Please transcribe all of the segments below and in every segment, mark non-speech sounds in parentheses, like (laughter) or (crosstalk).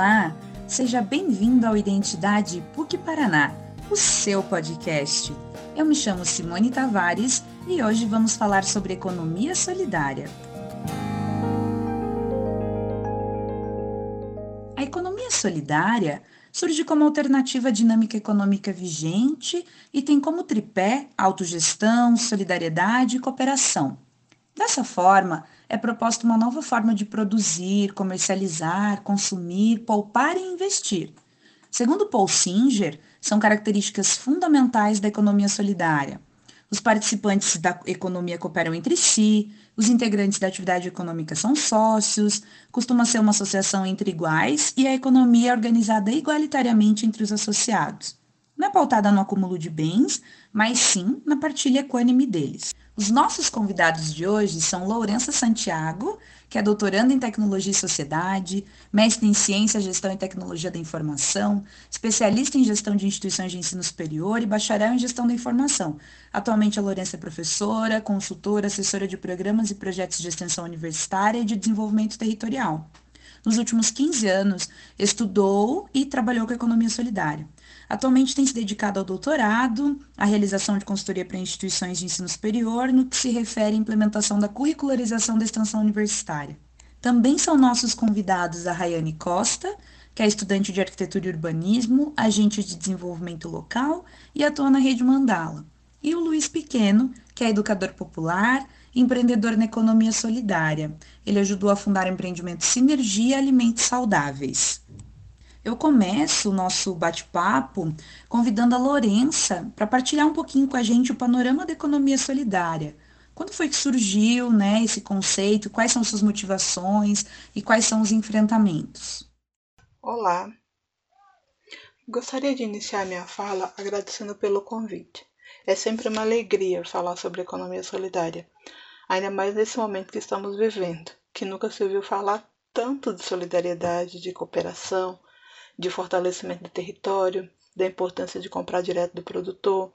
Olá, seja bem-vindo ao Identidade PUC Paraná, o seu podcast. Eu me chamo Simone Tavares e hoje vamos falar sobre economia solidária. A economia solidária surge como alternativa à dinâmica econômica vigente e tem como tripé autogestão, solidariedade e cooperação. Dessa forma, é proposta uma nova forma de produzir, comercializar, consumir, poupar e investir. Segundo Paul Singer, são características fundamentais da economia solidária. Os participantes da economia cooperam entre si, os integrantes da atividade econômica são sócios, costuma ser uma associação entre iguais e a economia é organizada igualitariamente entre os associados. Não é pautada no acúmulo de bens, mas sim na partilha equânime deles. Os nossos convidados de hoje são Lourença Santiago, que é doutoranda em Tecnologia e Sociedade, mestre em Ciência, Gestão e Tecnologia da Informação, especialista em Gestão de Instituições de Ensino Superior e bacharel em Gestão da Informação. Atualmente, a Lourença é professora, consultora, assessora de programas e projetos de extensão universitária e de desenvolvimento territorial. Nos últimos 15 anos, estudou e trabalhou com a economia solidária. Atualmente tem se dedicado ao doutorado, à realização de consultoria para instituições de ensino superior, no que se refere à implementação da curricularização da extensão universitária. Também são nossos convidados a Rayane Costa, que é estudante de arquitetura e urbanismo, agente de desenvolvimento local e atua na Rede Mandala. E o Luiz Pequeno, que é educador popular, empreendedor na economia solidária. Ele ajudou a fundar o empreendimento Sinergia Alimentos Saudáveis. Eu começo o nosso bate-papo convidando a Lourença para partilhar um pouquinho com a gente o panorama da economia solidária. Quando foi que surgiu né, esse conceito? Quais são suas motivações e quais são os enfrentamentos? Olá! Gostaria de iniciar minha fala agradecendo pelo convite. É sempre uma alegria falar sobre economia solidária, ainda mais nesse momento que estamos vivendo, que nunca se ouviu falar tanto de solidariedade, de cooperação, de fortalecimento do território, da importância de comprar direto do produtor,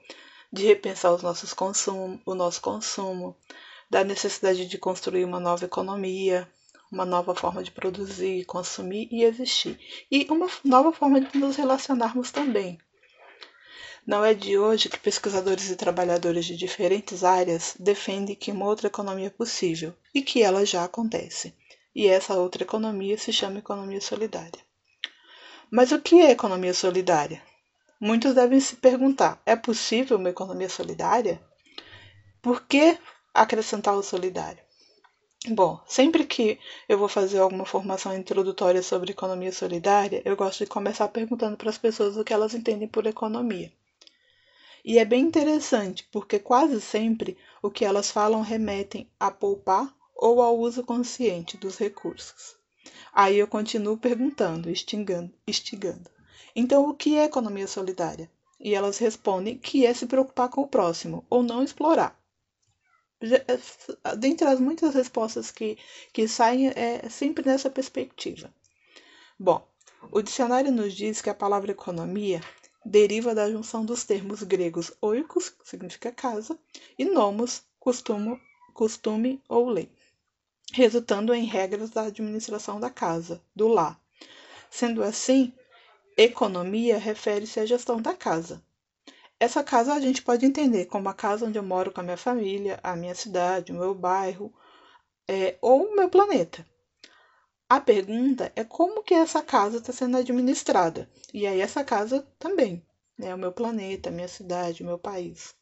de repensar os nossos consumo, o nosso consumo, da necessidade de construir uma nova economia, uma nova forma de produzir, consumir e existir, e uma nova forma de nos relacionarmos também. Não é de hoje que pesquisadores e trabalhadores de diferentes áreas defendem que uma outra economia é possível e que ela já acontece. E essa outra economia se chama economia solidária. Mas o que é economia solidária? Muitos devem se perguntar: é possível uma economia solidária? Por que acrescentar o solidário? Bom, sempre que eu vou fazer alguma formação introdutória sobre economia solidária, eu gosto de começar perguntando para as pessoas o que elas entendem por economia. E é bem interessante, porque quase sempre o que elas falam remetem a poupar ou ao uso consciente dos recursos. Aí eu continuo perguntando, instigando. Então, o que é economia solidária? E elas respondem que é se preocupar com o próximo ou não explorar. É, dentre as muitas respostas que, que saem, é sempre nessa perspectiva. Bom, o dicionário nos diz que a palavra economia deriva da junção dos termos gregos oikos, que significa casa, e nomos, costume, costume ou lei resultando em regras da administração da casa, do lar. Sendo assim, economia refere-se à gestão da casa. Essa casa a gente pode entender como a casa onde eu moro com a minha família, a minha cidade, o meu bairro é, ou o meu planeta. A pergunta é como que essa casa está sendo administrada. E aí essa casa também, né? O meu planeta, a minha cidade, o meu país.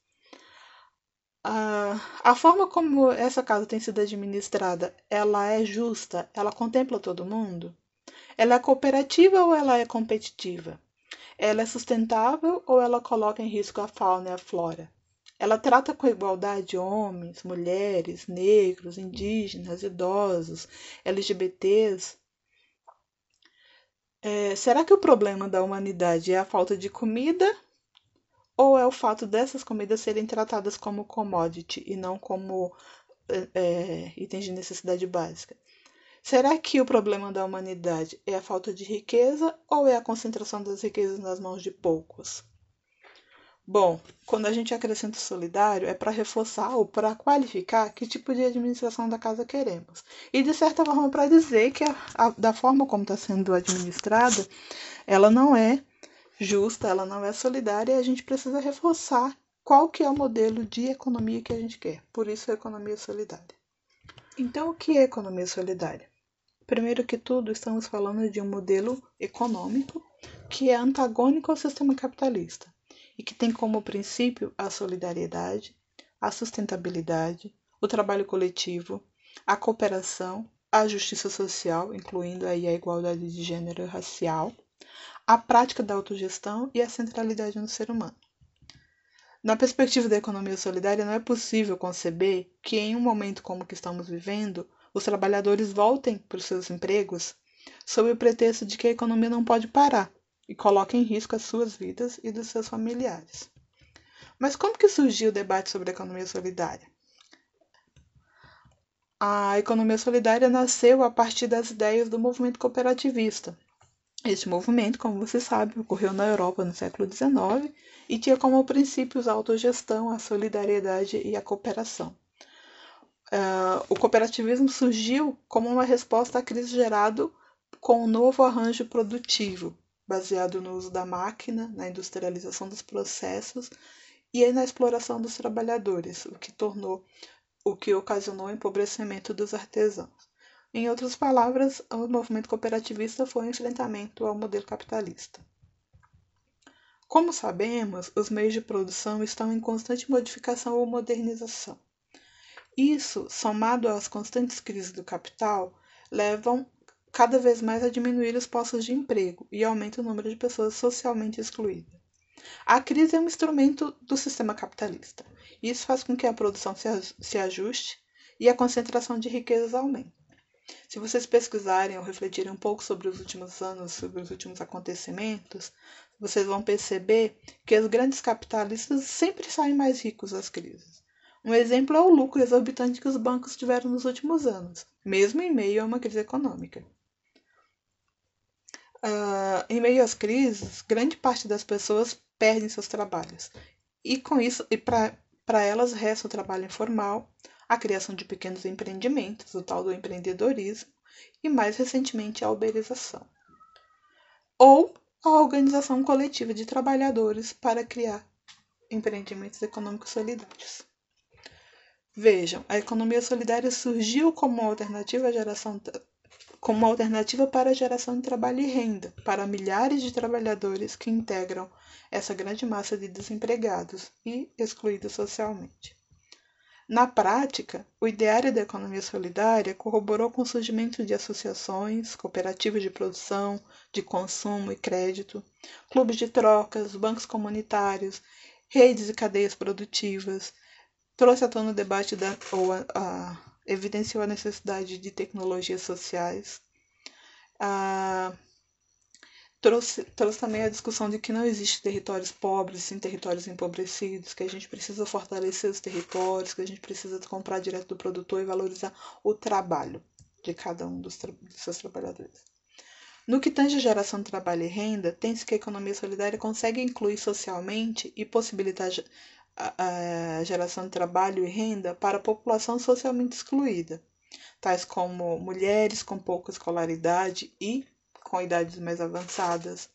A, a forma como essa casa tem sido administrada, ela é justa? Ela contempla todo mundo? Ela é cooperativa ou ela é competitiva? Ela é sustentável ou ela coloca em risco a fauna e a flora? Ela trata com igualdade homens, mulheres, negros, indígenas, idosos, LGBTs? É, será que o problema da humanidade é a falta de comida ou é o fato dessas comidas serem tratadas como commodity e não como é, é, itens de necessidade básica? Será que o problema da humanidade é a falta de riqueza ou é a concentração das riquezas nas mãos de poucos? Bom, quando a gente acrescenta solidário, é para reforçar ou para qualificar que tipo de administração da casa queremos. E, de certa forma, para dizer que a, a, da forma como está sendo administrada, ela não é justa, ela não é solidária e a gente precisa reforçar qual que é o modelo de economia que a gente quer. Por isso, a economia solidária. Então, o que é economia solidária? Primeiro que tudo, estamos falando de um modelo econômico que é antagônico ao sistema capitalista e que tem como princípio a solidariedade, a sustentabilidade, o trabalho coletivo, a cooperação, a justiça social, incluindo aí a igualdade de gênero e racial, a prática da autogestão e a centralidade no ser humano. Na perspectiva da economia solidária, não é possível conceber que, em um momento como o que estamos vivendo, os trabalhadores voltem para os seus empregos sob o pretexto de que a economia não pode parar e coloca em risco as suas vidas e dos seus familiares. Mas como que surgiu o debate sobre a economia solidária? A economia solidária nasceu a partir das ideias do movimento cooperativista. Este movimento, como você sabe, ocorreu na Europa no século XIX e tinha como princípios a autogestão, a solidariedade e a cooperação. Uh, o cooperativismo surgiu como uma resposta à crise gerada com o um novo arranjo produtivo, baseado no uso da máquina, na industrialização dos processos e na exploração dos trabalhadores, o que tornou o que ocasionou o empobrecimento dos artesãos. Em outras palavras, o movimento cooperativista foi um enfrentamento ao modelo capitalista. Como sabemos, os meios de produção estão em constante modificação ou modernização. Isso, somado às constantes crises do capital, levam cada vez mais a diminuir os postos de emprego e aumenta o número de pessoas socialmente excluídas. A crise é um instrumento do sistema capitalista. Isso faz com que a produção se ajuste e a concentração de riquezas aumente. Se vocês pesquisarem ou refletirem um pouco sobre os últimos anos, sobre os últimos acontecimentos, vocês vão perceber que os grandes capitalistas sempre saem mais ricos das crises. Um exemplo é o lucro exorbitante que os bancos tiveram nos últimos anos, mesmo em meio a uma crise econômica. Uh, em meio às crises, grande parte das pessoas perdem seus trabalhos. E com isso, e para elas resta o trabalho informal, a criação de pequenos empreendimentos, o tal do empreendedorismo, e mais recentemente a uberização. Ou a organização coletiva de trabalhadores para criar empreendimentos econômicos solidários. Vejam, a economia solidária surgiu como alternativa à geração como uma alternativa para a geração de trabalho e renda para milhares de trabalhadores que integram essa grande massa de desempregados e excluídos socialmente. Na prática, o ideário da economia solidária corroborou com o surgimento de associações, cooperativas de produção, de consumo e crédito, clubes de trocas, bancos comunitários, redes e cadeias produtivas, trouxe à tona o debate da, ou a, a evidenciou a necessidade de tecnologias sociais. Ah, trouxe, trouxe também a discussão de que não existe territórios pobres sem territórios empobrecidos, que a gente precisa fortalecer os territórios, que a gente precisa comprar direto do produtor e valorizar o trabalho de cada um dos, dos seus trabalhadores. No que tange a geração de trabalho e renda, tem-se que a economia solidária consegue incluir socialmente e possibilitar a, a geração de trabalho e renda para a população socialmente excluída, tais como mulheres com pouca escolaridade e com idades mais avançadas,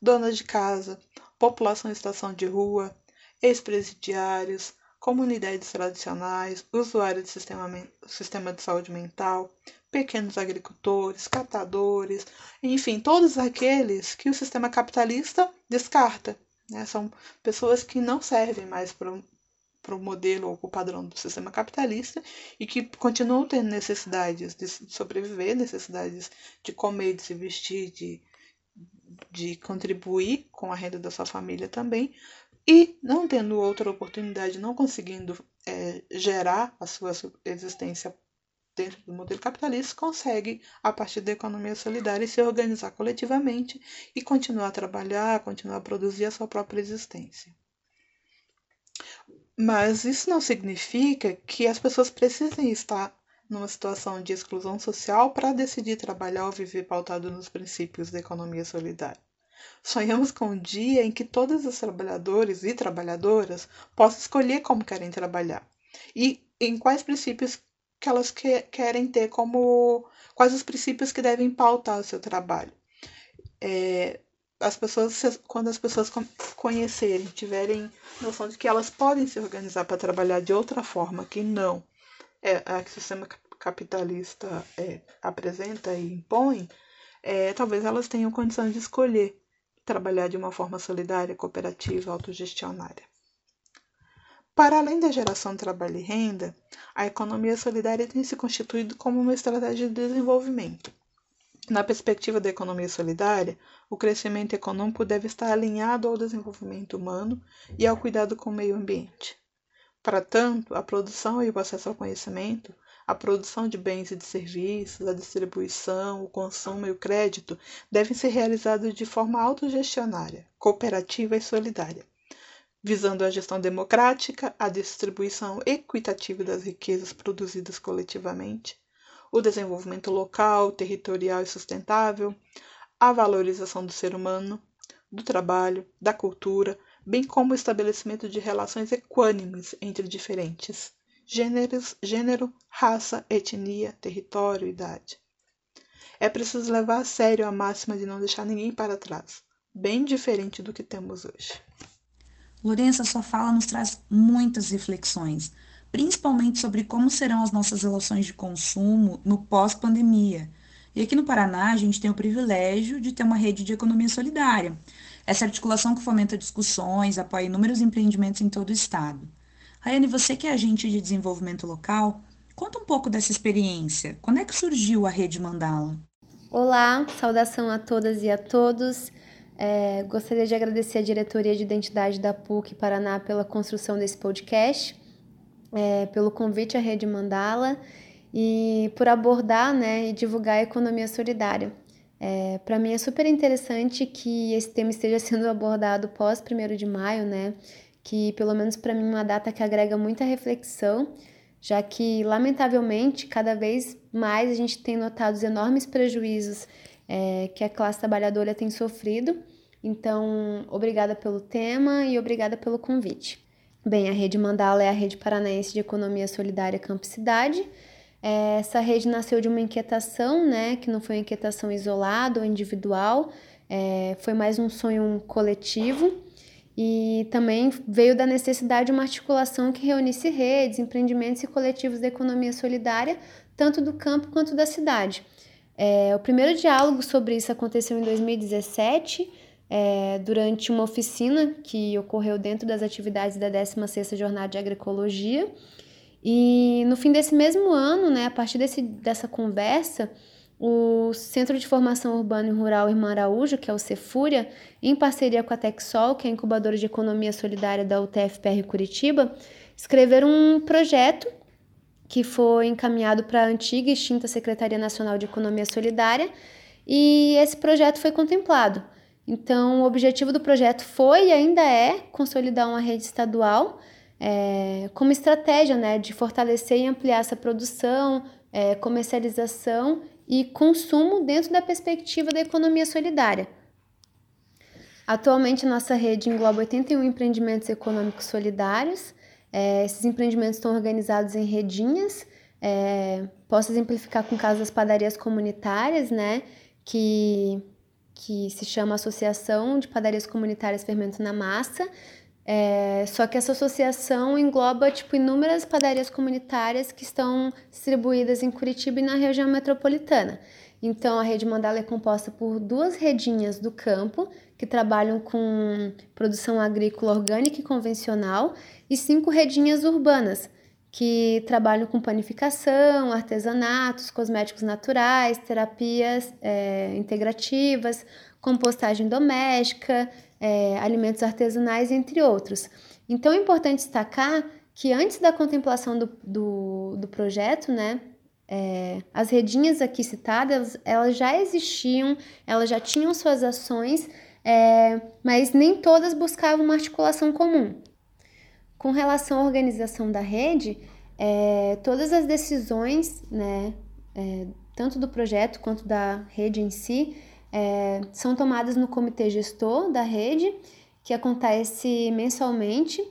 donas de casa, população em estação de rua, ex-presidiários, comunidades tradicionais, usuários do sistema, sistema de saúde mental, pequenos agricultores, catadores, enfim, todos aqueles que o sistema capitalista descarta né? São pessoas que não servem mais para o modelo ou para o padrão do sistema capitalista e que continuam tendo necessidades de sobreviver, necessidades de comer, de se vestir, de, de contribuir com a renda da sua família também, e não tendo outra oportunidade, não conseguindo é, gerar a sua existência dentro do modelo capitalista, consegue, a partir da economia solidária, se organizar coletivamente e continuar a trabalhar, continuar a produzir a sua própria existência. Mas isso não significa que as pessoas precisem estar numa situação de exclusão social para decidir trabalhar ou viver pautado nos princípios da economia solidária. Sonhamos com um dia em que todos os trabalhadores e trabalhadoras possam escolher como querem trabalhar e em quais princípios que elas que, querem ter como quais os princípios que devem pautar o seu trabalho. É, as pessoas, quando as pessoas conhecerem, tiverem noção de que elas podem se organizar para trabalhar de outra forma que não é a que o sistema capitalista é, apresenta e impõe, é, talvez elas tenham condição de escolher trabalhar de uma forma solidária, cooperativa, autogestionária. Para além da geração de trabalho e renda, a economia solidária tem se constituído como uma estratégia de desenvolvimento. Na perspectiva da economia solidária, o crescimento econômico deve estar alinhado ao desenvolvimento humano e ao cuidado com o meio ambiente. Para tanto, a produção e o acesso ao conhecimento, a produção de bens e de serviços, a distribuição, o consumo e o crédito devem ser realizados de forma autogestionária, cooperativa e solidária visando a gestão democrática, a distribuição equitativa das riquezas produzidas coletivamente, o desenvolvimento local, territorial e sustentável, a valorização do ser humano, do trabalho, da cultura, bem como o estabelecimento de relações equânimes entre diferentes gêneros, gênero, raça, etnia, território, idade. É preciso levar a sério a máxima de não deixar ninguém para trás, bem diferente do que temos hoje. Lourença, sua fala nos traz muitas reflexões, principalmente sobre como serão as nossas relações de consumo no pós-pandemia. E aqui no Paraná, a gente tem o privilégio de ter uma rede de economia solidária. Essa articulação que fomenta discussões, apoia inúmeros empreendimentos em todo o estado. Rayane, você que é agente de desenvolvimento local, conta um pouco dessa experiência. Quando é que surgiu a Rede Mandala? Olá, saudação a todas e a todos. É, gostaria de agradecer a diretoria de identidade da PUC Paraná pela construção desse podcast, é, pelo convite à Rede Mandala e por abordar né, e divulgar a economia solidária. É, Para mim é super interessante que esse tema esteja sendo (laughs) abordado pós 1 de maio, né? Que pelo menos para mim é uma data que agrega muita reflexão, já que lamentavelmente cada vez mais a gente tem notado os enormes prejuízos é, que a classe trabalhadora tem sofrido. Então, obrigada pelo tema e obrigada pelo convite. Bem, a Rede Mandala é a rede paranaense de economia solidária Campo Cidade. É, essa rede nasceu de uma inquietação, né, que não foi uma inquietação isolada ou individual, é, foi mais um sonho coletivo e também veio da necessidade de uma articulação que reunisse redes, empreendimentos e coletivos da economia solidária, tanto do campo quanto da cidade. É, o primeiro diálogo sobre isso aconteceu em 2017, é, durante uma oficina que ocorreu dentro das atividades da 16ª Jornada de Agroecologia. E no fim desse mesmo ano, né, a partir desse, dessa conversa, o Centro de Formação Urbana e Rural Irmã Araújo, que é o Cefúria, em parceria com a Texol, que é a incubadora de economia solidária da UTFPR Curitiba, escreveram um projeto que foi encaminhado para a antiga e extinta Secretaria Nacional de Economia Solidária, e esse projeto foi contemplado. Então, o objetivo do projeto foi e ainda é consolidar uma rede estadual é, como estratégia né, de fortalecer e ampliar essa produção, é, comercialização e consumo dentro da perspectiva da economia solidária. Atualmente, nossa rede engloba 81 empreendimentos econômicos solidários, é, esses empreendimentos estão organizados em redinhas. É, posso exemplificar com o caso das padarias comunitárias, né? Que, que se chama Associação de Padarias Comunitárias Fermento na Massa. É, só que essa associação engloba tipo, inúmeras padarias comunitárias que estão distribuídas em Curitiba e na região metropolitana. Então, a rede Mandala é composta por duas redinhas do campo, que trabalham com produção agrícola orgânica e convencional, e cinco redinhas urbanas, que trabalham com panificação, artesanatos, cosméticos naturais, terapias é, integrativas, compostagem doméstica, é, alimentos artesanais, entre outros. Então é importante destacar que antes da contemplação do, do, do projeto, né, é, as redinhas aqui citadas, elas já existiam, elas já tinham suas ações, é, mas nem todas buscavam uma articulação comum. Com relação à organização da rede, é, todas as decisões, né, é, tanto do projeto quanto da rede em si, é, são tomadas no comitê gestor da rede, que acontece mensalmente.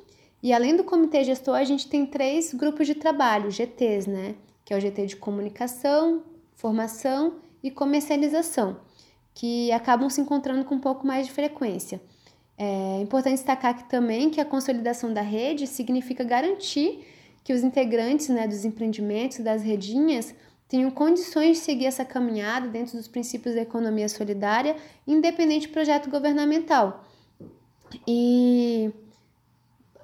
E além do comitê gestor, a gente tem três grupos de trabalho, GTs, né? Que é o GT de comunicação, formação e comercialização, que acabam se encontrando com um pouco mais de frequência. É importante destacar aqui também que a consolidação da rede significa garantir que os integrantes né, dos empreendimentos, das redinhas, tenham condições de seguir essa caminhada dentro dos princípios da economia solidária, independente do projeto governamental. E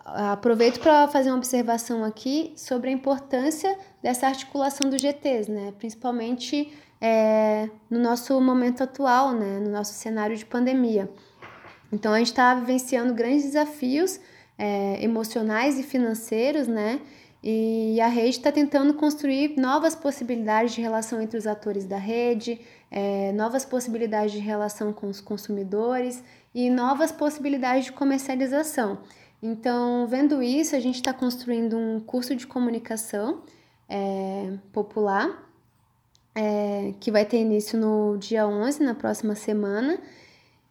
aproveito para fazer uma observação aqui sobre a importância dessa articulação dos GTs, né? principalmente é, no nosso momento atual, né? no nosso cenário de pandemia. Então, a gente está vivenciando grandes desafios é, emocionais e financeiros, né? E a rede está tentando construir novas possibilidades de relação entre os atores da rede, é, novas possibilidades de relação com os consumidores e novas possibilidades de comercialização. Então, vendo isso, a gente está construindo um curso de comunicação é, popular é, que vai ter início no dia 11, na próxima semana,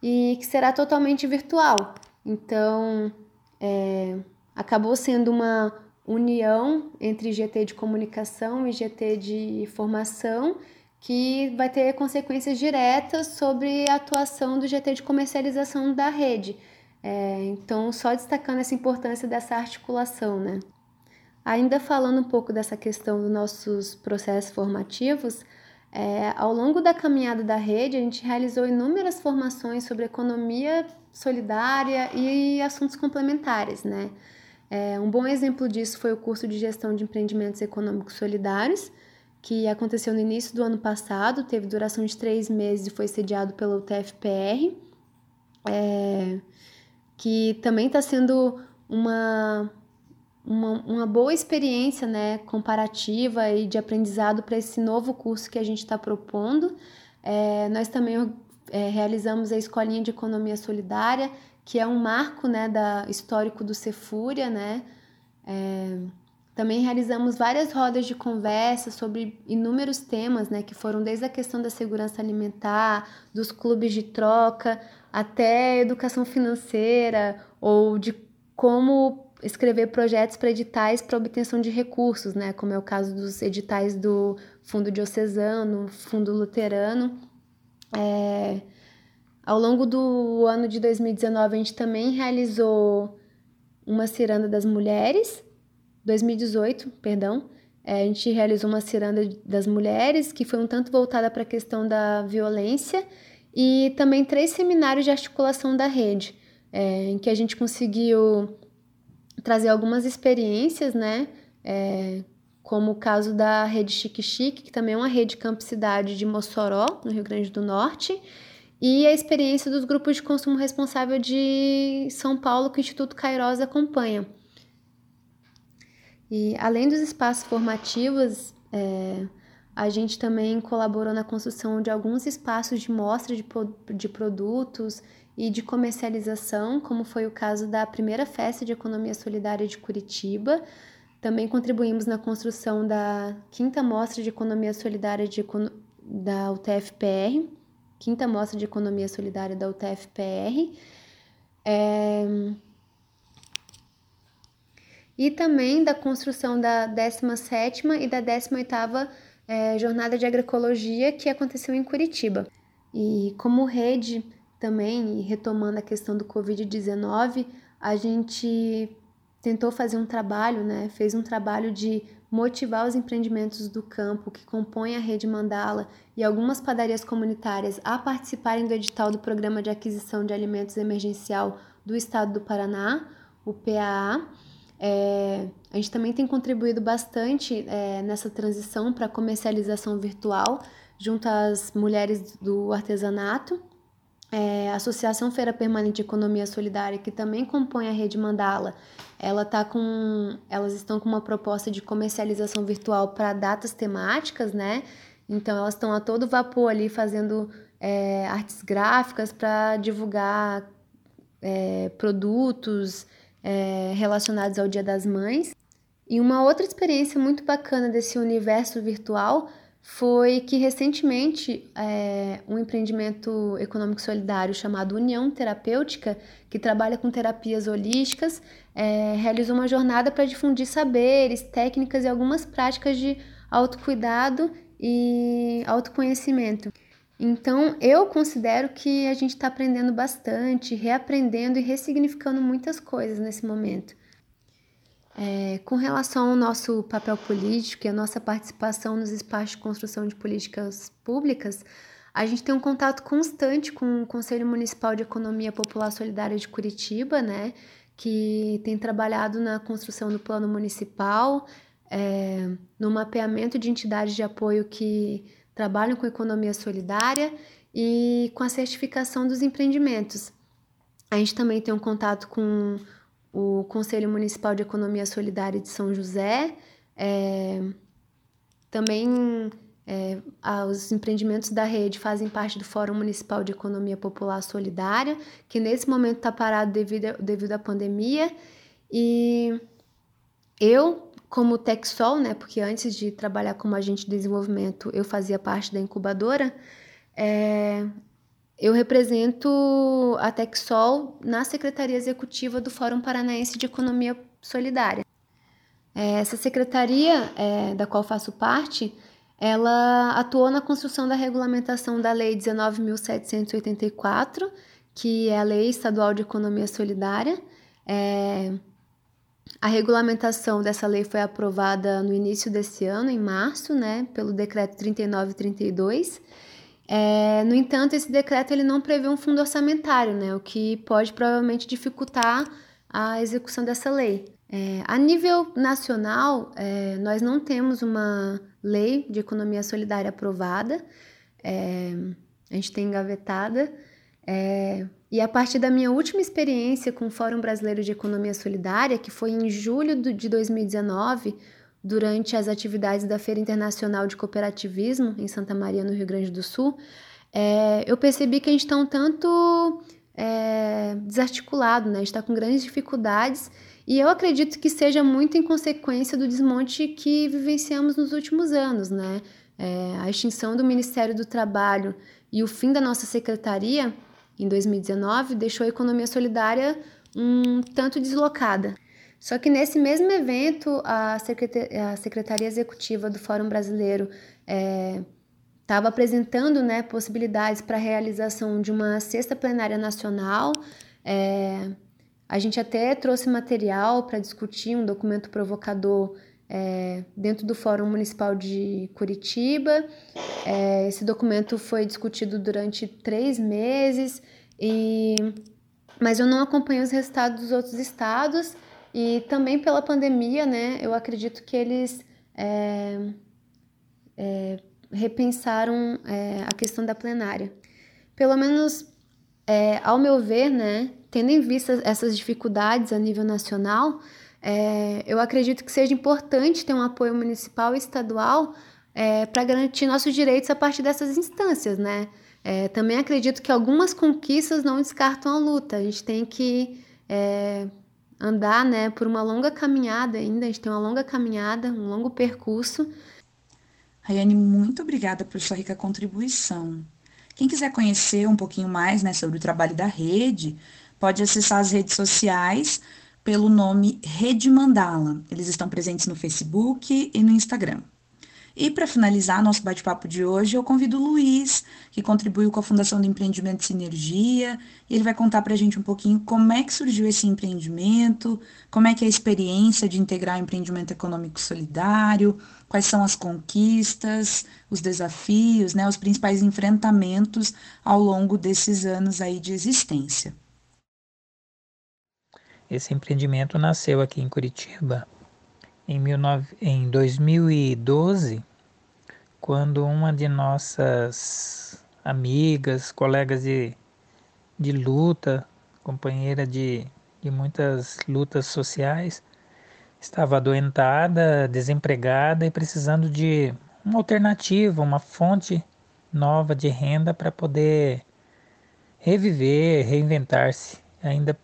e que será totalmente virtual. Então, é, acabou sendo uma união entre GT de comunicação e GT de formação, que vai ter consequências diretas sobre a atuação do GT de comercialização da rede. É, então, só destacando essa importância dessa articulação, né? Ainda falando um pouco dessa questão dos nossos processos formativos, é, ao longo da caminhada da rede, a gente realizou inúmeras formações sobre economia solidária e assuntos complementares, né? É, um bom exemplo disso foi o curso de gestão de empreendimentos econômicos solidários, que aconteceu no início do ano passado, teve duração de três meses e foi sediado pelo TFPR, é, que também está sendo uma uma, uma boa experiência né, comparativa e de aprendizado para esse novo curso que a gente está propondo. É, nós também é, realizamos a Escolinha de Economia Solidária, que é um marco né, da, histórico do Cefúria. Né? É, também realizamos várias rodas de conversa sobre inúmeros temas, né, que foram desde a questão da segurança alimentar, dos clubes de troca, até educação financeira ou de como escrever projetos para editais para obtenção de recursos, né, como é o caso dos editais do Fundo Diocesano, Fundo Luterano. É, ao longo do ano de 2019, a gente também realizou uma ciranda das mulheres, 2018, perdão, é, a gente realizou uma ciranda das mulheres, que foi um tanto voltada para a questão da violência, e também três seminários de articulação da rede, é, em que a gente conseguiu trazer algumas experiências, né? É, como o caso da rede Chique Chique, que também é uma rede Campo Cidade de Mossoró, no Rio Grande do Norte, e a experiência dos grupos de consumo responsável de São Paulo que o Instituto Cairós acompanha. E além dos espaços formativos, é, a gente também colaborou na construção de alguns espaços de mostra de, de produtos e de comercialização, como foi o caso da primeira festa de economia solidária de Curitiba. Também contribuímos na construção da quinta mostra de economia solidária de, da UTFPR, quinta mostra de economia solidária da UTFPR. É... E também da construção da 17ª e da 18ª é, Jornada de Agroecologia que aconteceu em Curitiba. E como rede também, retomando a questão do Covid-19, a gente tentou fazer um trabalho, né? Fez um trabalho de motivar os empreendimentos do campo que compõem a rede Mandala e algumas padarias comunitárias a participarem do edital do Programa de Aquisição de Alimentos Emergencial do Estado do Paraná, o PAA. É, a gente também tem contribuído bastante é, nessa transição para comercialização virtual junto às mulheres do artesanato é, a Associação Feira Permanente de Economia Solidária, que também compõe a rede Mandala, ela tá com, elas estão com uma proposta de comercialização virtual para datas temáticas, né? Então elas estão a todo vapor ali fazendo é, artes gráficas para divulgar é, produtos é, relacionados ao Dia das Mães. E uma outra experiência muito bacana desse universo virtual foi que recentemente é, um empreendimento econômico solidário chamado União Terapêutica, que trabalha com terapias holísticas, é, realizou uma jornada para difundir saberes, técnicas e algumas práticas de autocuidado e autoconhecimento. Então, eu considero que a gente está aprendendo bastante, reaprendendo e ressignificando muitas coisas nesse momento. É, com relação ao nosso papel político e a nossa participação nos espaços de construção de políticas públicas, a gente tem um contato constante com o Conselho Municipal de Economia Popular Solidária de Curitiba, né, que tem trabalhado na construção do plano municipal, é, no mapeamento de entidades de apoio que trabalham com economia solidária e com a certificação dos empreendimentos. A gente também tem um contato com o Conselho Municipal de Economia Solidária de São José, é, também é, os empreendimentos da rede fazem parte do Fórum Municipal de Economia Popular Solidária, que nesse momento está parado devido, devido à pandemia. E eu, como Texol, né, porque antes de trabalhar como agente de desenvolvimento eu fazia parte da incubadora, é, eu represento a Texol na Secretaria Executiva do Fórum Paranaense de Economia Solidária. É, essa secretaria, é, da qual faço parte, ela atuou na construção da regulamentação da Lei 19.784, que é a Lei Estadual de Economia Solidária. É, a regulamentação dessa lei foi aprovada no início desse ano, em março, né, pelo Decreto 3932, é, no entanto, esse decreto ele não prevê um fundo orçamentário, né, o que pode provavelmente dificultar a execução dessa lei. É, a nível nacional, é, nós não temos uma lei de economia solidária aprovada, é, a gente tem engavetada, é, e a partir da minha última experiência com o Fórum Brasileiro de Economia Solidária, que foi em julho de 2019, durante as atividades da Feira Internacional de Cooperativismo em Santa Maria, no Rio Grande do Sul, é, eu percebi que a gente está um tanto é, desarticulado, né? está com grandes dificuldades e eu acredito que seja muito em consequência do desmonte que vivenciamos nos últimos anos, né? É, a extinção do Ministério do Trabalho e o fim da nossa secretaria em 2019 deixou a economia solidária um tanto deslocada. Só que nesse mesmo evento, a, Secretaria, a Secretaria Executiva do Fórum Brasileiro estava é, apresentando né, possibilidades para a realização de uma sexta plenária nacional. É, a gente até trouxe material para discutir um documento provocador é, dentro do Fórum Municipal de Curitiba. É, esse documento foi discutido durante três meses, e, mas eu não acompanhei os resultados dos outros estados. E também pela pandemia, né, eu acredito que eles é, é, repensaram é, a questão da plenária. Pelo menos, é, ao meu ver, né, tendo em vista essas dificuldades a nível nacional, é, eu acredito que seja importante ter um apoio municipal e estadual é, para garantir nossos direitos a partir dessas instâncias, né? também acredito que algumas conquistas não descartam a luta. A gente tem que andar né, por uma longa caminhada ainda, a gente tem uma longa caminhada, um longo percurso. Rayane, muito obrigada por sua rica contribuição. Quem quiser conhecer um pouquinho mais né, sobre o trabalho da rede, pode acessar as redes sociais pelo nome Rede Mandala. Eles estão presentes no Facebook e no Instagram. E para finalizar nosso bate-papo de hoje, eu convido o Luiz, que contribuiu com a Fundação do Empreendimento Sinergia, e ele vai contar para a gente um pouquinho como é que surgiu esse empreendimento, como é que é a experiência de integrar o empreendimento econômico solidário, quais são as conquistas, os desafios, né, os principais enfrentamentos ao longo desses anos aí de existência. Esse empreendimento nasceu aqui em Curitiba em, 19, em 2012, quando uma de nossas amigas, colegas de, de luta, companheira de, de muitas lutas sociais, estava adoentada, desempregada e precisando de uma alternativa, uma fonte nova de renda para poder reviver, reinventar-se, ainda,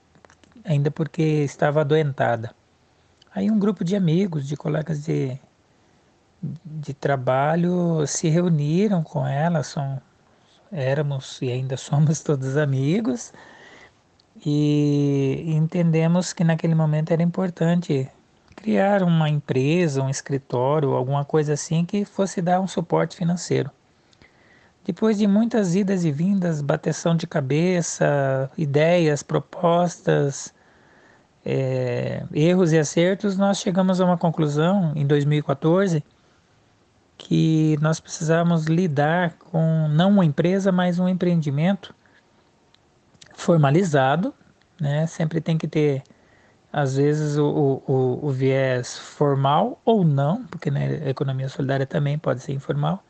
ainda porque estava adoentada. Aí um grupo de amigos, de colegas de, de trabalho se reuniram com ela, são, éramos e ainda (laughs) somos todos amigos, e entendemos que naquele momento era importante criar uma empresa, um escritório, alguma coisa assim que fosse dar um suporte financeiro. Depois de muitas idas e vindas, bateção de cabeça, ideias, propostas, é, erros e acertos, nós chegamos a uma conclusão em 2014 que nós precisamos lidar com não uma empresa, mas um empreendimento formalizado, né? Sempre tem que ter, às vezes, o, o, o viés formal ou não, porque né, a economia solidária também pode ser informal,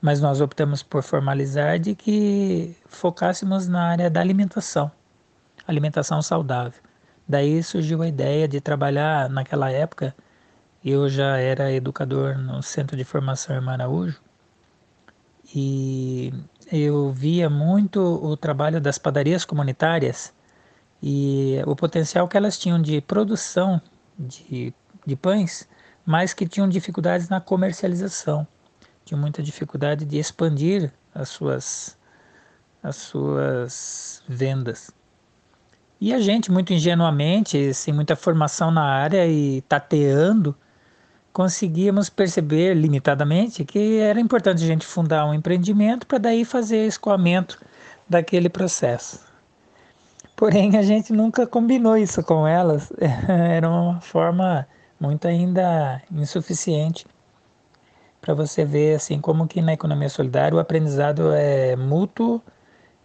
mas nós optamos por formalizar de que focássemos na área da alimentação, alimentação saudável. Daí surgiu a ideia de trabalhar naquela época. Eu já era educador no Centro de Formação Irmã Araújo e eu via muito o trabalho das padarias comunitárias e o potencial que elas tinham de produção de, de pães, mas que tinham dificuldades na comercialização tinha muita dificuldade de expandir as suas, as suas vendas. E a gente, muito ingenuamente, sem muita formação na área e tateando, conseguíamos perceber limitadamente que era importante a gente fundar um empreendimento para daí fazer escoamento daquele processo. Porém, a gente nunca combinou isso com elas, (laughs) era uma forma muito ainda insuficiente para você ver assim como que na economia solidária o aprendizado é mútuo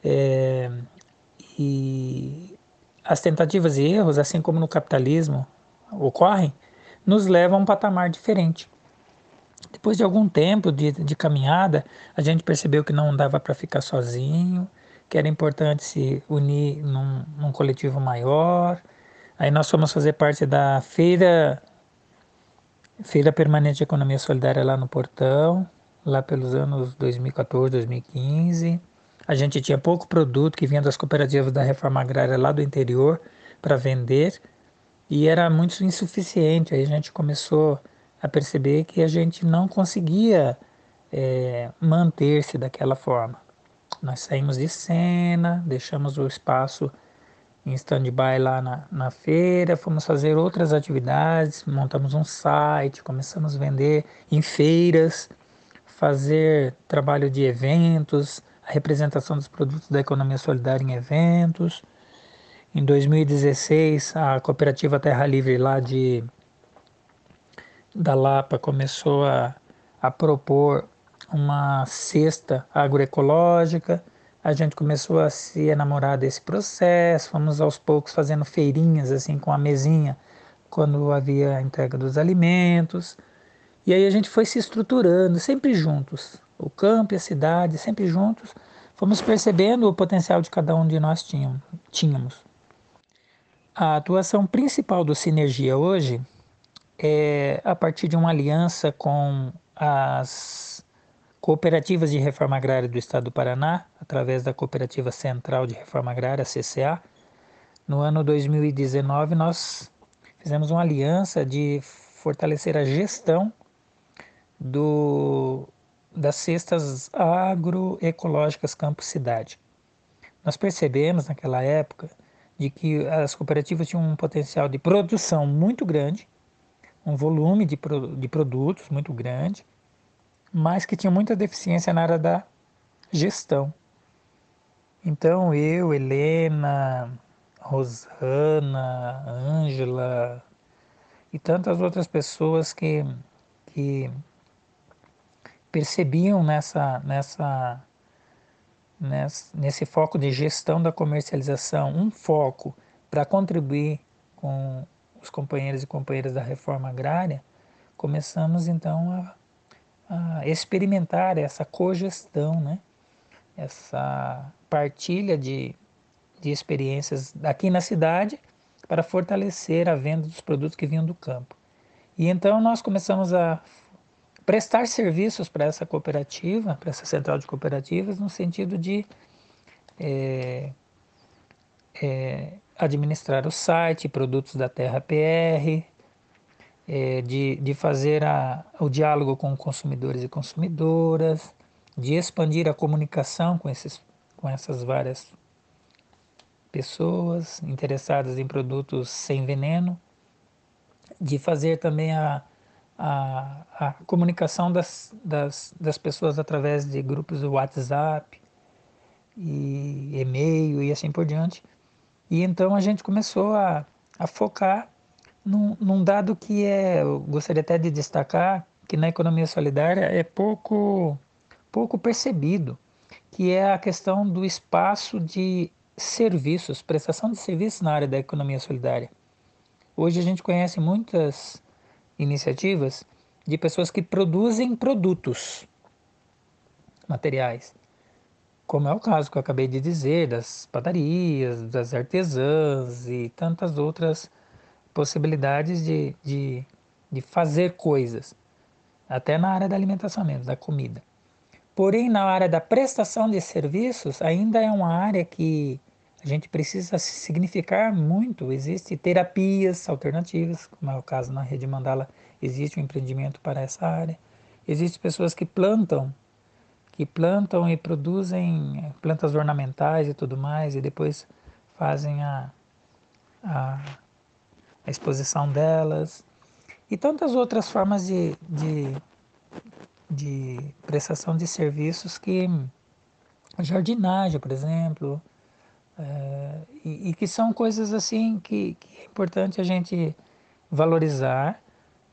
é, e as tentativas e erros, assim como no capitalismo ocorrem, nos levam a um patamar diferente. Depois de algum tempo de, de caminhada, a gente percebeu que não dava para ficar sozinho, que era importante se unir num, num coletivo maior. Aí nós fomos fazer parte da feira Feira Permanente de Economia Solidária lá no Portão, lá pelos anos 2014, 2015. A gente tinha pouco produto que vinha das cooperativas da reforma agrária lá do interior para vender e era muito insuficiente. Aí a gente começou a perceber que a gente não conseguia é, manter-se daquela forma. Nós saímos de cena, deixamos o espaço em stand-by lá na, na feira, fomos fazer outras atividades, montamos um site, começamos a vender em feiras, fazer trabalho de eventos, a representação dos produtos da economia solidária em eventos. Em 2016, a cooperativa Terra Livre lá de da Lapa começou a, a propor uma cesta agroecológica a gente começou a se enamorar desse processo, fomos aos poucos fazendo feirinhas assim com a mesinha quando havia a entrega dos alimentos. E aí a gente foi se estruturando, sempre juntos, o campo e a cidade, sempre juntos, fomos percebendo o potencial de cada um de nós tínhamos. A atuação principal do Sinergia hoje é a partir de uma aliança com as Cooperativas de Reforma Agrária do Estado do Paraná, através da Cooperativa Central de Reforma Agrária, CCA. No ano 2019, nós fizemos uma aliança de fortalecer a gestão do, das cestas agroecológicas Campo Cidade. Nós percebemos naquela época de que as cooperativas tinham um potencial de produção muito grande, um volume de, de produtos muito grande, mas que tinha muita deficiência na área da gestão. Então eu, Helena, Rosana, Ângela e tantas outras pessoas que, que percebiam nessa, nessa, nessa, nesse foco de gestão da comercialização um foco para contribuir com os companheiros e companheiras da reforma agrária, começamos então a a experimentar essa cogestão, né? essa partilha de, de experiências aqui na cidade para fortalecer a venda dos produtos que vinham do campo. E então nós começamos a prestar serviços para essa cooperativa, para essa central de cooperativas, no sentido de é, é, administrar o site, produtos da Terra PR, é, de, de fazer a, o diálogo com consumidores e consumidoras, de expandir a comunicação com, esses, com essas várias pessoas interessadas em produtos sem veneno, de fazer também a, a, a comunicação das, das, das pessoas através de grupos do WhatsApp e e-mail e assim por diante. E então a gente começou a, a focar num, num dado que é, eu gostaria até de destacar, que na economia solidária é pouco, pouco percebido, que é a questão do espaço de serviços, prestação de serviços na área da economia solidária. Hoje a gente conhece muitas iniciativas de pessoas que produzem produtos materiais, como é o caso que eu acabei de dizer das padarias, das artesãs e tantas outras possibilidades de, de, de fazer coisas, até na área da alimentação mesmo, da comida. Porém, na área da prestação de serviços, ainda é uma área que a gente precisa significar muito. Existem terapias alternativas, como é o caso na Rede Mandala, existe um empreendimento para essa área. Existem pessoas que plantam, que plantam e produzem eh, plantas ornamentais e tudo mais, e depois fazem a, a a exposição delas e tantas outras formas de, de, de prestação de serviços que jardinagem, por exemplo, é, e, e, que são coisas assim que, que, é importante a gente valorizar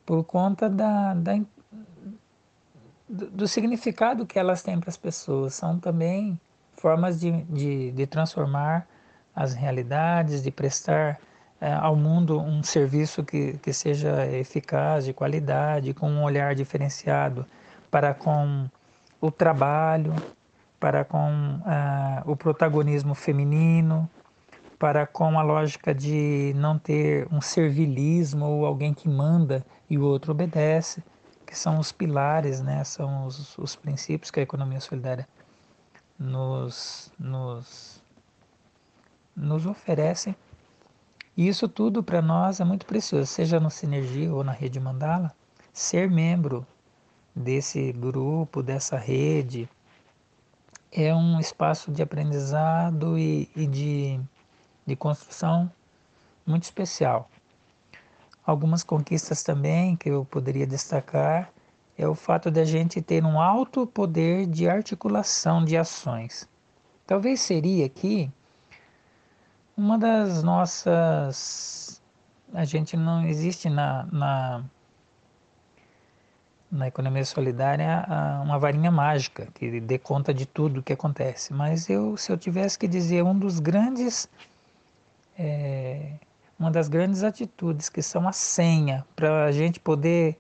por conta da, da do, do, significado que elas têm para as pessoas. São também formas de, de, de transformar as realidades, de prestar é, ao mundo um serviço que, que seja eficaz, de qualidade, com um olhar diferenciado para com o trabalho, para com uh, o protagonismo feminino, para com a lógica de não ter um servilismo ou alguém que manda e o outro obedece, que são os pilares, né, são os, os princípios que a economia solidária nos, nos, nos oferece. E isso tudo para nós é muito precioso, seja no Sinergia ou na Rede Mandala, ser membro desse grupo, dessa rede, é um espaço de aprendizado e, e de, de construção muito especial. Algumas conquistas também que eu poderia destacar é o fato de a gente ter um alto poder de articulação de ações. Talvez seria aqui uma das nossas. A gente não existe na, na, na economia solidária uma varinha mágica que dê conta de tudo o que acontece. Mas eu, se eu tivesse que dizer um dos grandes. É, uma das grandes atitudes que são a senha para a gente poder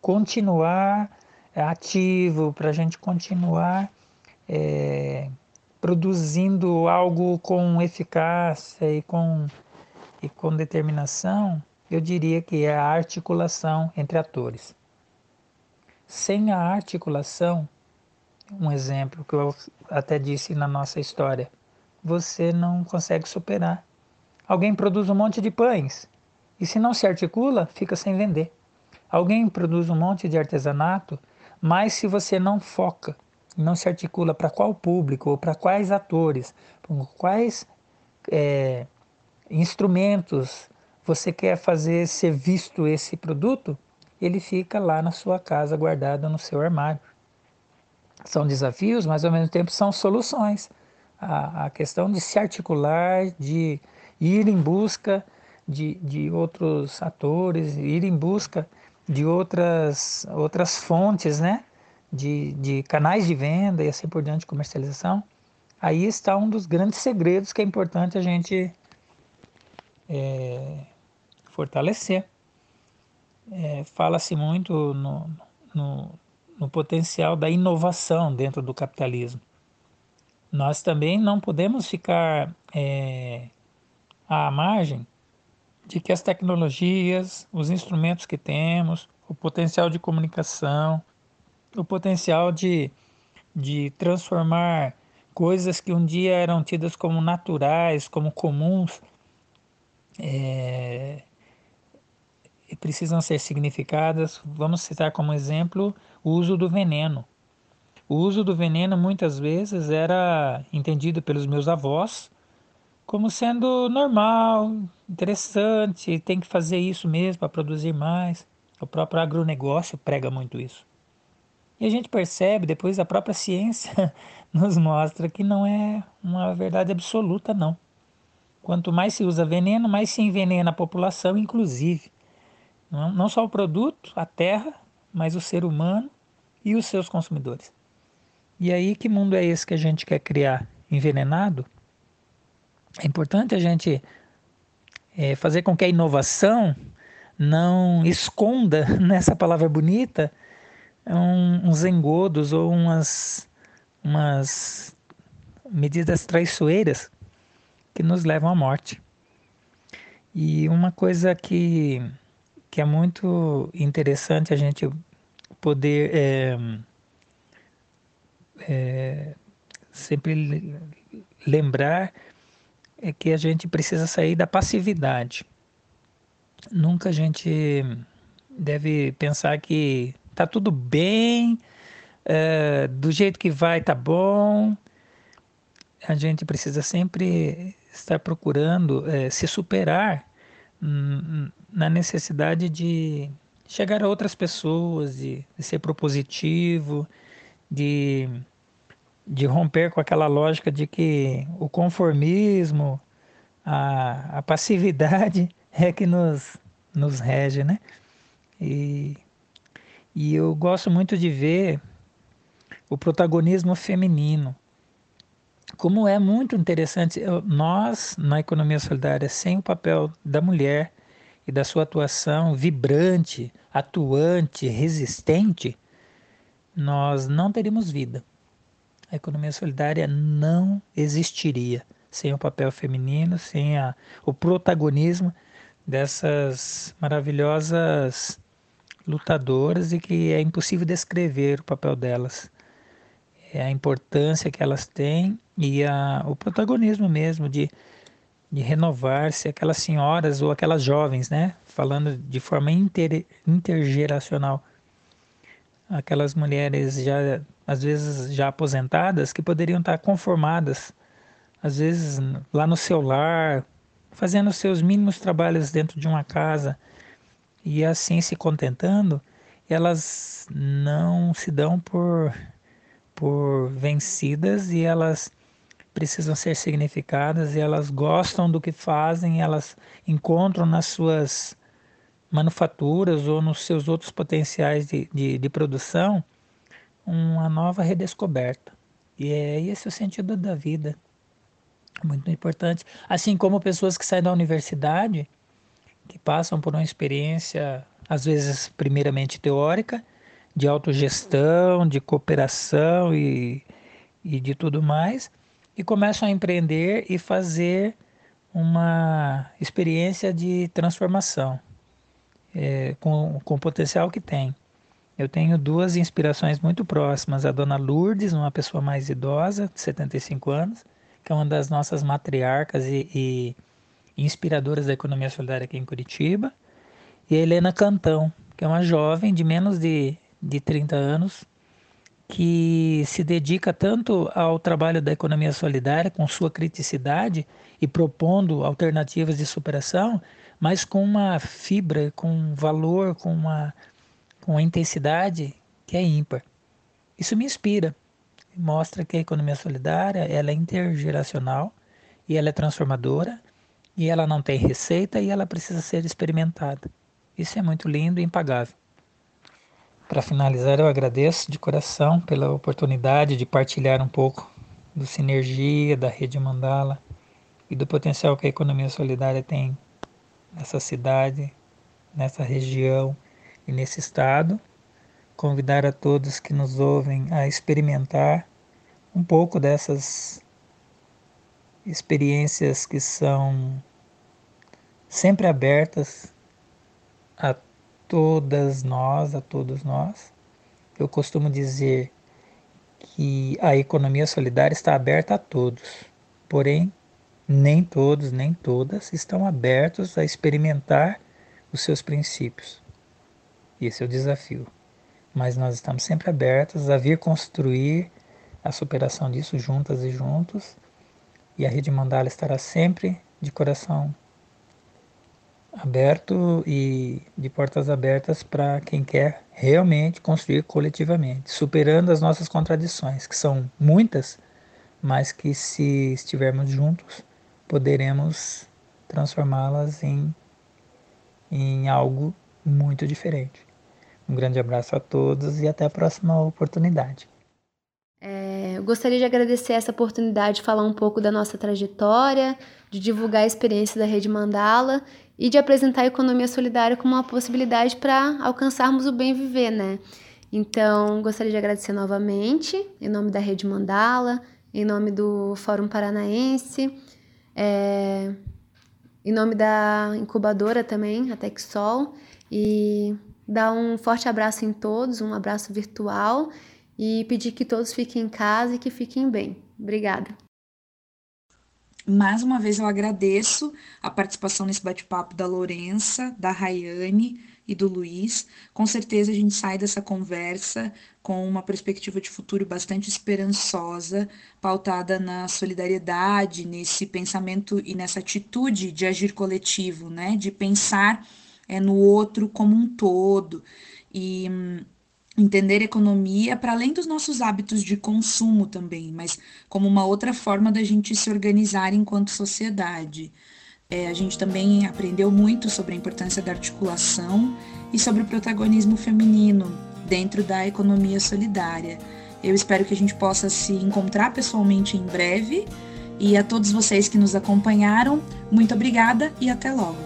continuar ativo, para a gente continuar é, produzindo algo com eficácia e com, e com determinação, eu diria que é a articulação entre atores. Sem a articulação, um exemplo que eu até disse na nossa história, você não consegue superar. Alguém produz um monte de pães e se não se articula, fica sem vender. Alguém produz um monte de artesanato, mas se você não foca não se articula para qual público ou para quais atores, quais é, instrumentos você quer fazer ser visto esse produto, ele fica lá na sua casa guardado no seu armário. São desafios, mas ao mesmo tempo são soluções. A, a questão de se articular, de ir em busca de, de outros atores, ir em busca de outras, outras fontes, né? de, de canais de venda e assim por diante, comercialização, aí está um dos grandes segredos que é importante a gente é, fortalecer. É, Fala-se muito no, no, no potencial da inovação dentro do capitalismo. Nós também não podemos ficar é, à margem de que as tecnologias, os instrumentos que temos, o potencial de comunicação, o potencial de, de transformar coisas que um dia eram tidas como naturais, como comuns, é, precisam ser significadas. Vamos citar como exemplo o uso do veneno. O uso do veneno muitas vezes era entendido pelos meus avós como sendo normal, interessante, tem que fazer isso mesmo para produzir mais. O próprio agronegócio prega muito isso. E a gente percebe, depois a própria ciência (laughs) nos mostra que não é uma verdade absoluta, não. Quanto mais se usa veneno, mais se envenena a população, inclusive. Não, não só o produto, a terra, mas o ser humano e os seus consumidores. E aí, que mundo é esse que a gente quer criar? Envenenado? É importante a gente é, fazer com que a inovação não esconda (laughs) nessa palavra bonita um, uns engodos ou umas, umas medidas traiçoeiras que nos levam à morte. E uma coisa que, que é muito interessante a gente poder é, é, sempre lembrar é que a gente precisa sair da passividade. Nunca a gente deve pensar que tá tudo bem, é, do jeito que vai tá bom. A gente precisa sempre estar procurando é, se superar hum, na necessidade de chegar a outras pessoas, de, de ser propositivo, de, de romper com aquela lógica de que o conformismo, a, a passividade (laughs) é que nos, nos rege, né? E, e eu gosto muito de ver o protagonismo feminino. Como é muito interessante, nós, na economia solidária, sem o papel da mulher e da sua atuação vibrante, atuante, resistente, nós não teríamos vida. A economia solidária não existiria sem o papel feminino, sem a, o protagonismo dessas maravilhosas lutadoras e que é impossível descrever o papel delas. É a importância que elas têm e a, o protagonismo mesmo de, de renovar-se, aquelas senhoras ou aquelas jovens, né? Falando de forma inter, intergeracional. Aquelas mulheres já, às vezes, já aposentadas, que poderiam estar conformadas, às vezes, lá no seu lar, fazendo seus mínimos trabalhos dentro de uma casa e assim se contentando, elas não se dão por, por vencidas e elas precisam ser significadas e elas gostam do que fazem, elas encontram nas suas manufaturas ou nos seus outros potenciais de, de, de produção uma nova redescoberta. E é esse o sentido da vida muito importante. Assim como pessoas que saem da universidade, que passam por uma experiência, às vezes, primeiramente teórica, de autogestão, de cooperação e, e de tudo mais, e começam a empreender e fazer uma experiência de transformação é, com, com o potencial que tem. Eu tenho duas inspirações muito próximas. A dona Lourdes, uma pessoa mais idosa, de 75 anos, que é uma das nossas matriarcas e, e inspiradoras da economia solidária aqui em Curitiba, e a Helena Cantão, que é uma jovem de menos de, de 30 anos, que se dedica tanto ao trabalho da economia solidária, com sua criticidade e propondo alternativas de superação, mas com uma fibra, com um valor, com uma, com uma intensidade que é ímpar. Isso me inspira mostra que a economia solidária ela é intergeracional e ela é transformadora e ela não tem receita e ela precisa ser experimentada. Isso é muito lindo e impagável. Para finalizar, eu agradeço de coração pela oportunidade de partilhar um pouco do Sinergia, da Rede Mandala e do potencial que a economia solidária tem nessa cidade, nessa região e nesse estado. Convidar a todos que nos ouvem a experimentar um pouco dessas experiências que são sempre abertas a todas nós, a todos nós. Eu costumo dizer que a economia solidária está aberta a todos, porém, nem todos, nem todas estão abertos a experimentar os seus princípios. Esse é o desafio. Mas nós estamos sempre abertos a vir construir a superação disso juntas e juntos. E a Rede Mandala estará sempre de coração aberto e de portas abertas para quem quer realmente construir coletivamente, superando as nossas contradições, que são muitas, mas que se estivermos juntos, poderemos transformá-las em, em algo muito diferente. Um grande abraço a todos e até a próxima oportunidade. É, eu gostaria de agradecer essa oportunidade de falar um pouco da nossa trajetória, de divulgar a experiência da Rede Mandala e de apresentar a economia solidária como uma possibilidade para alcançarmos o bem viver, né? Então, gostaria de agradecer novamente, em nome da Rede Mandala, em nome do Fórum Paranaense, é, em nome da incubadora também, a Texol, e dar um forte abraço em todos, um abraço virtual e pedir que todos fiquem em casa e que fiquem bem. Obrigada. Mais uma vez eu agradeço a participação nesse bate-papo da Lourença, da Rayane e do Luiz. Com certeza a gente sai dessa conversa com uma perspectiva de futuro bastante esperançosa, pautada na solidariedade, nesse pensamento e nessa atitude de agir coletivo, né? De pensar é, no outro como um todo. E hum, entender economia para além dos nossos hábitos de consumo também, mas como uma outra forma da gente se organizar enquanto sociedade. É, a gente também aprendeu muito sobre a importância da articulação e sobre o protagonismo feminino dentro da economia solidária. Eu espero que a gente possa se encontrar pessoalmente em breve. E a todos vocês que nos acompanharam, muito obrigada e até logo.